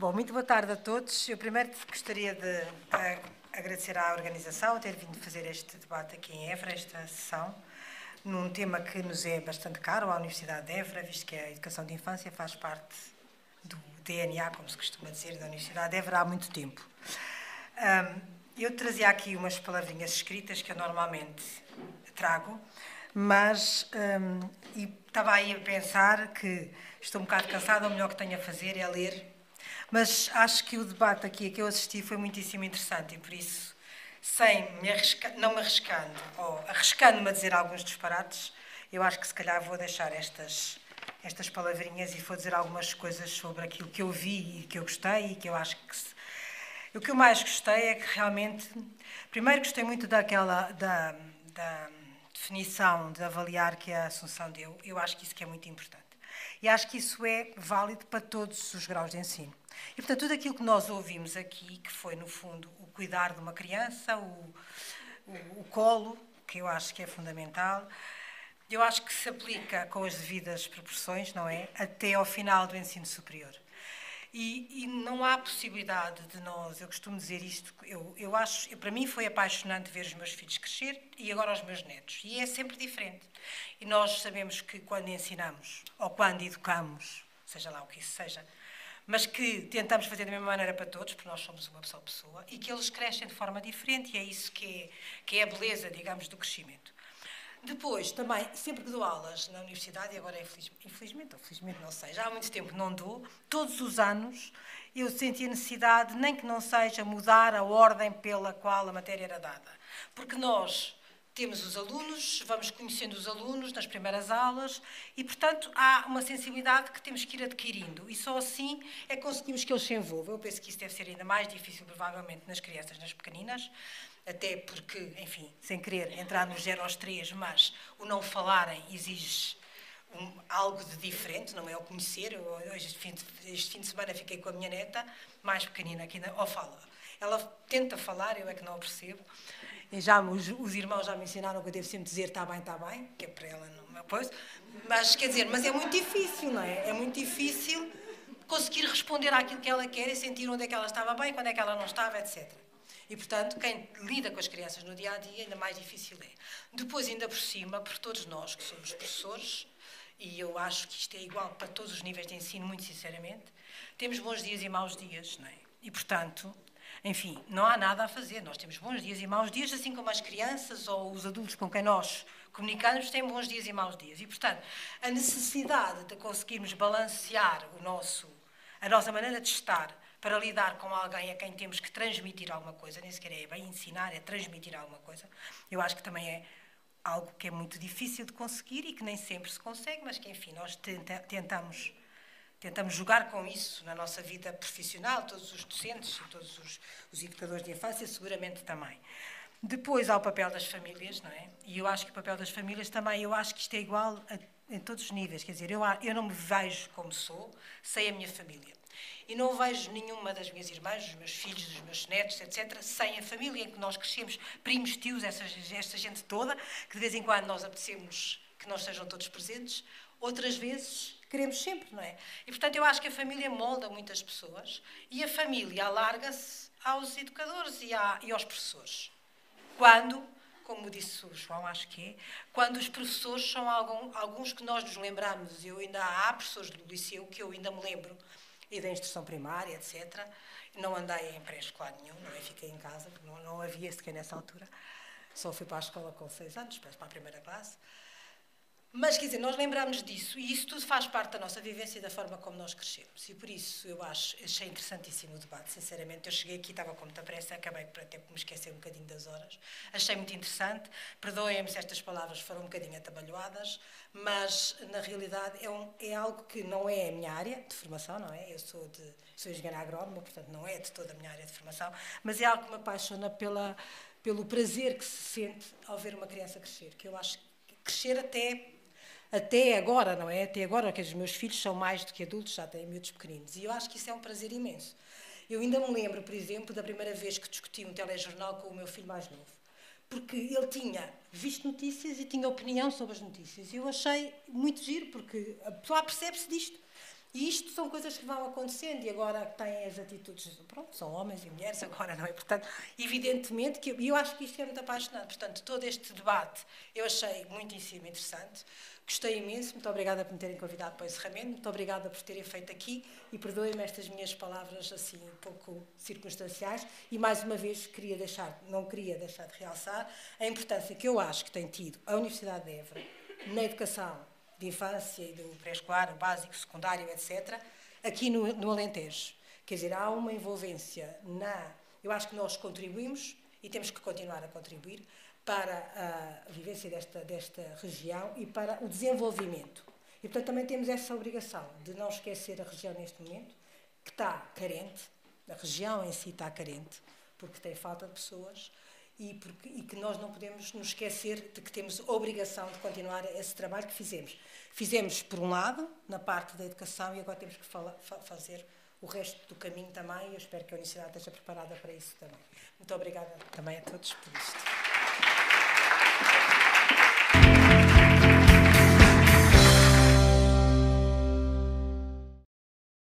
Bom, muito boa tarde a todos. Eu primeiro gostaria de agradecer à organização ter vindo fazer este debate aqui em Évora, esta sessão, num tema que nos é bastante caro à Universidade de Évora, visto que a educação de infância faz parte do DNA, como se costuma dizer, da Universidade de Évora há muito tempo. eu trazia aqui umas palavrinhas escritas que eu normalmente trago, mas um, estava aí a pensar que estou um bocado cansada, o melhor que tenho a fazer é ler mas acho que o debate aqui a que eu assisti foi muitíssimo interessante e por isso, sem me arriscar, não me arriscando ou arriscando-me a dizer alguns disparates, eu acho que se calhar vou deixar estas, estas palavrinhas e vou dizer algumas coisas sobre aquilo que eu vi e que eu gostei e que eu acho que. Se... O que eu mais gostei é que realmente. Primeiro, gostei muito daquela. da, da definição de avaliar que a Assunção deu. Eu acho que isso que é muito importante. E acho que isso é válido para todos os graus de ensino. E, portanto, tudo aquilo que nós ouvimos aqui, que foi, no fundo, o cuidar de uma criança, o, o, o colo, que eu acho que é fundamental, eu acho que se aplica com as devidas proporções, não é? Até ao final do ensino superior. E, e, não há possibilidade de nós, eu costumo dizer isto, eu, eu acho, para mim foi apaixonante ver os meus filhos crescer e agora os meus netos. E é sempre diferente. E nós sabemos que quando ensinamos ou quando educamos, seja lá o que isso seja, mas que tentamos fazer da mesma maneira para todos, porque nós somos uma só pessoa, e que eles crescem de forma diferente, e é isso que é, que é a beleza, digamos, do crescimento. Depois, também, sempre que dou aulas na universidade, e agora infelizmente, ou felizmente não sei, já há muito tempo não dou, todos os anos eu senti a necessidade, nem que não seja mudar a ordem pela qual a matéria era dada. Porque nós temos os alunos, vamos conhecendo os alunos nas primeiras aulas e, portanto, há uma sensibilidade que temos que ir adquirindo e só assim é que conseguimos que eles se envolvam. Eu penso que isso deve ser ainda mais difícil, provavelmente, nas crianças, nas pequeninas, até porque, enfim, sem querer entrar nos 0 aos 3, mas o não falarem exige um, algo de diferente, não é o conhecer. Eu, hoje, este fim, de, este fim de semana, fiquei com a minha neta, mais pequenina, que ainda, ou fala. Ela tenta falar, eu é que não a percebo. Já os, os, irmãos já me ensinaram que eu devo sempre dizer está bem, está bem, que é para ela não pois. Mas quer dizer, mas é muito difícil, não é? É muito difícil conseguir responder àquilo que ela quer e sentir onde é que ela estava bem, quando é que ela não estava, etc. E, portanto, quem lida com as crianças no dia a dia, ainda mais difícil é. Depois, ainda por cima, por todos nós que somos professores, e eu acho que isto é igual para todos os níveis de ensino, muito sinceramente, temos bons dias e maus dias, não é? E, portanto, enfim, não há nada a fazer. Nós temos bons dias e maus dias, assim como as crianças ou os adultos com quem nós comunicamos têm bons dias e maus dias. E, portanto, a necessidade de conseguirmos balancear o nosso, a nossa maneira de estar para lidar com alguém a quem temos que transmitir alguma coisa, nem sequer é bem ensinar, é transmitir alguma coisa, eu acho que também é algo que é muito difícil de conseguir e que nem sempre se consegue, mas que, enfim, nós tenta, tentamos tentamos jogar com isso na nossa vida profissional, todos os docentes e todos os, os educadores de infância, seguramente também. Depois há o papel das famílias, não é? E eu acho que o papel das famílias também, eu acho que isto é igual a, em todos os níveis. Quer dizer, eu, eu não me vejo como sou sem a minha família. E não vejo nenhuma das minhas irmãs, dos meus filhos, dos meus netos, etc., sem a família em que nós crescemos, primos, tios, essa, esta gente toda, que de vez em quando nós apetecemos que nós sejam todos presentes. Outras vezes queremos sempre, não é? E portanto eu acho que a família molda muitas pessoas e a família alarga-se aos educadores e, à, e aos professores. Quando, como disse o João, acho que é, quando os professores são algum, alguns que nós nos lembramos, eu ainda há professores do liceu que eu ainda me lembro, e da instrução primária, etc. Não andei em pré-escolar nenhum, não é? Fiquei em casa, não, não havia sequer nessa altura. Só fui para a escola com seis anos, para a primeira classe. Mas, quer dizer, nós lembramos disso e isso tudo faz parte da nossa vivência e da forma como nós crescemos. E por isso eu acho, achei interessantíssimo o debate, sinceramente. Eu cheguei aqui, estava com muita pressa, acabei por até me esquecer um bocadinho das horas. Achei muito interessante. Perdoem-me se estas palavras foram um bocadinho atabalhoadas, mas na realidade é, um, é, algo que não é a minha área de formação, não é? Eu sou, de, sou engenheira agrónoma, portanto não é de toda a minha área de formação, mas é algo que me apaixona pela, pelo prazer que se sente ao ver uma criança crescer, que eu acho que crescer até até agora, não é? Até agora, que os meus filhos são mais do que adultos, já têm miúdos pequeninos. E eu acho que isso é um prazer imenso. Eu ainda me lembro, por exemplo, da primeira vez que discuti um telejornal com o meu filho mais novo. Porque ele tinha visto notícias e tinha opinião sobre as notícias. E eu achei muito giro, porque a pessoa percebe-se disto. E isto são coisas que vão acontecendo e agora têm as atitudes, pronto, são homens e mulheres agora, não é? Portanto, evidentemente que e eu acho que isto é muito apaixonante. Portanto, todo este debate eu achei muitíssimo interessante. Gostei imenso, muito obrigada por me terem convidado para o encerramento, muito obrigada por terem feito aqui e perdoem-me estas minhas palavras assim um pouco circunstanciais e mais uma vez queria deixar, não queria deixar de realçar a importância que eu acho que tem tido a Universidade de Évora na educação de infância e do pré-escolar, básico, secundário, etc., aqui no, no Alentejo. Quer dizer, há uma envolvência na. Eu acho que nós contribuímos e temos que continuar a contribuir para a vivência desta, desta região e para o desenvolvimento. E, portanto, também temos essa obrigação de não esquecer a região neste momento, que está carente, a região em si está carente, porque tem falta de pessoas e, porque, e que nós não podemos nos esquecer de que temos a obrigação de continuar esse trabalho que fizemos. Fizemos, por um lado, na parte da educação, e agora temos que fala, fazer o resto do caminho também, e eu espero que a Universidade esteja preparada para isso também. Muito obrigada também a todos por isto.